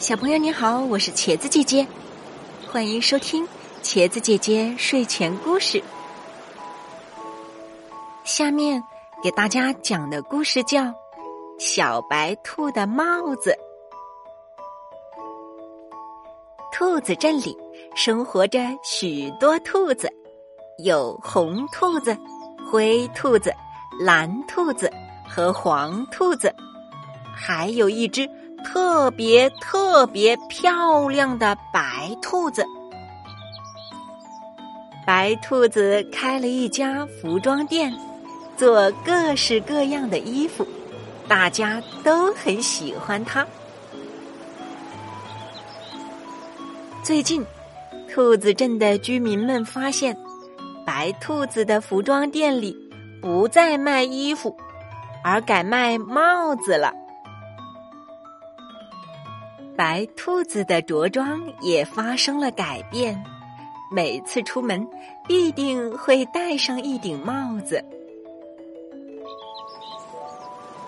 小朋友你好，我是茄子姐姐，欢迎收听茄子姐姐睡前故事。下面给大家讲的故事叫《小白兔的帽子》。兔子镇里生活着许多兔子，有红兔子、灰兔子、蓝兔子和黄兔子，还有一只。特别特别漂亮的白兔子，白兔子开了一家服装店，做各式各样的衣服，大家都很喜欢它。最近，兔子镇的居民们发现，白兔子的服装店里不再卖衣服，而改卖帽子了。白兔子的着装也发生了改变，每次出门必定会戴上一顶帽子。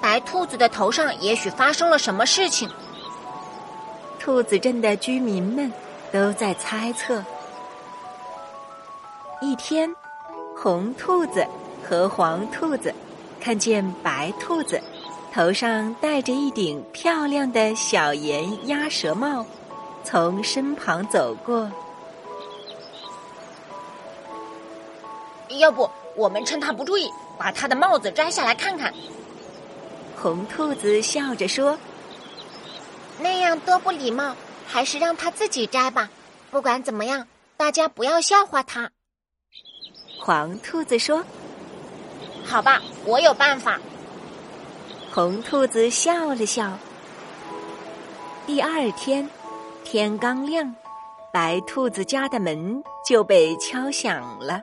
白兔子的头上也许发生了什么事情。兔子镇的居民们都在猜测。一天，红兔子和黄兔子看见白兔子。头上戴着一顶漂亮的小檐鸭舌帽，从身旁走过。要不我们趁他不注意，把他的帽子摘下来看看？红兔子笑着说：“那样多不礼貌，还是让他自己摘吧。不管怎么样，大家不要笑话他。”黄兔子说：“好吧，我有办法。”红兔子笑了笑。第二天，天刚亮，白兔子家的门就被敲响了。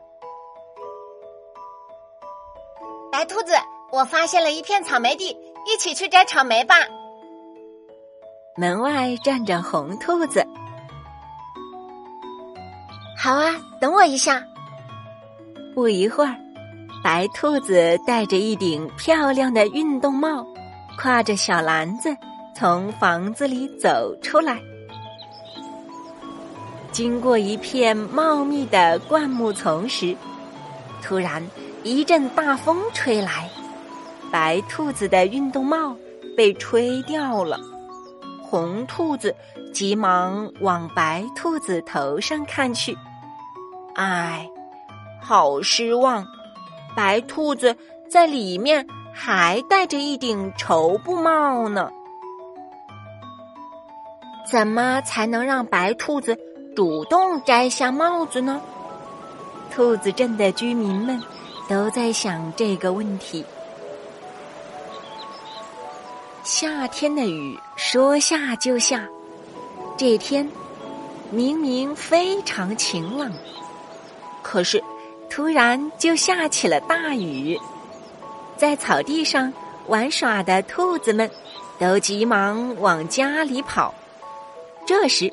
白兔子，我发现了一片草莓地，一起去摘草莓吧。门外站着红兔子。好啊，等我一下。不一会儿。白兔子戴着一顶漂亮的运动帽，挎着小篮子从房子里走出来。经过一片茂密的灌木丛时，突然一阵大风吹来，白兔子的运动帽被吹掉了。红兔子急忙往白兔子头上看去，唉，好失望。白兔子在里面还戴着一顶绸布帽呢。怎么才能让白兔子主动摘下帽子呢？兔子镇的居民们都在想这个问题。夏天的雨说下就下，这天明明非常晴朗，可是。突然就下起了大雨，在草地上玩耍的兔子们都急忙往家里跑。这时，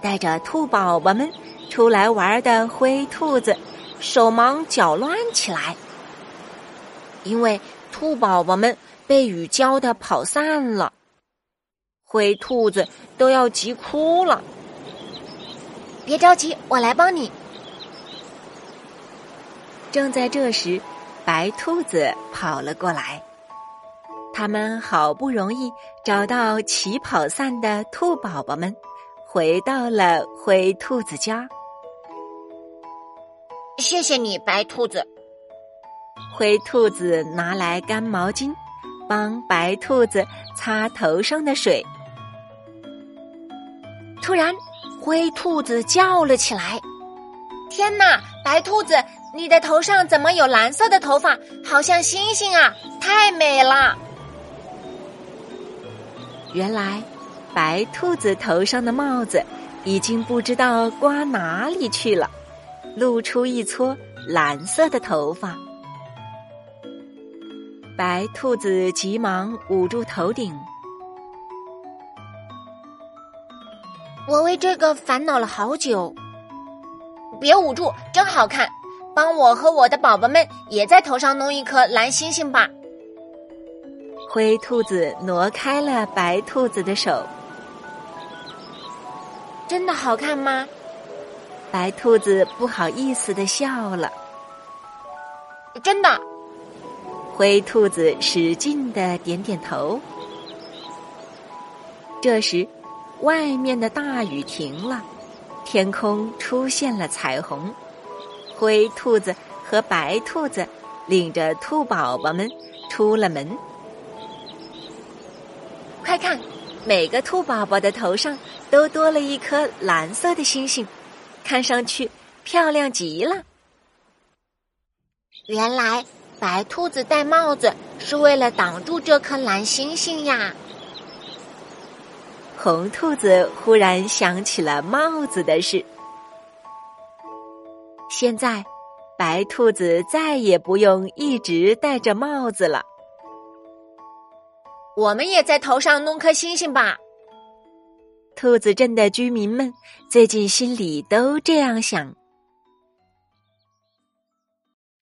带着兔宝宝们出来玩的灰兔子手忙脚乱起来，因为兔宝宝们被雨浇的跑散了，灰兔子都要急哭了。别着急，我来帮你。正在这时，白兔子跑了过来。他们好不容易找到起跑散的兔宝宝们，回到了灰兔子家。谢谢你，白兔子。灰兔子拿来干毛巾，帮白兔子擦头上的水。突然，灰兔子叫了起来：“天哪，白兔子！”你的头上怎么有蓝色的头发？好像星星啊！太美了。原来，白兔子头上的帽子已经不知道刮哪里去了，露出一撮蓝色的头发。白兔子急忙捂住头顶。我为这个烦恼了好久。别捂住，真好看。帮我和我的宝宝们也在头上弄一颗蓝星星吧。灰兔子挪开了白兔子的手。真的好看吗？白兔子不好意思的笑了。真的。灰兔子使劲的点点头。这时，外面的大雨停了，天空出现了彩虹。灰兔子和白兔子领着兔宝宝们出了门。快看，每个兔宝宝的头上都多了一颗蓝色的星星，看上去漂亮极了。原来白兔子戴帽子是为了挡住这颗蓝星星呀！红兔子忽然想起了帽子的事。现在，白兔子再也不用一直戴着帽子了。我们也在头上弄颗星星吧。兔子镇的居民们最近心里都这样想。